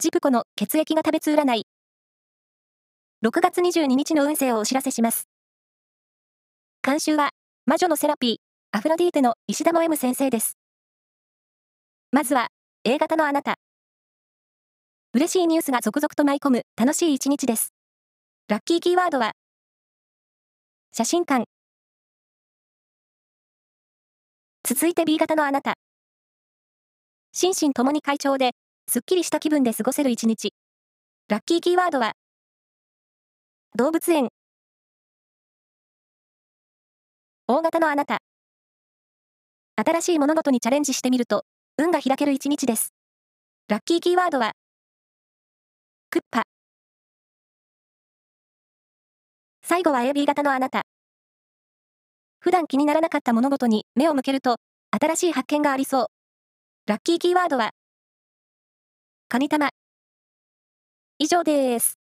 ジプコの血液が食べつ占い。6月22日の運勢をお知らせします。監修は、魔女のセラピー、アフロディーテの石田も M 先生です。まずは、A 型のあなた。嬉しいニュースが続々と舞い込む楽しい一日です。ラッキーキーワードは、写真館。続いて B 型のあなた。心身ともに快調で、すっきりした気分で過ごせる一日。ラッキーキーワードは、動物園。大型のあなた。新しい物事にチャレンジしてみると、運が開ける一日です。ラッキーキーワードは、クッパ。最後は AB 型のあなた。普段気にならなかった物事に目を向けると、新しい発見がありそう。ラッキーキーワードは、カニ玉。以上です。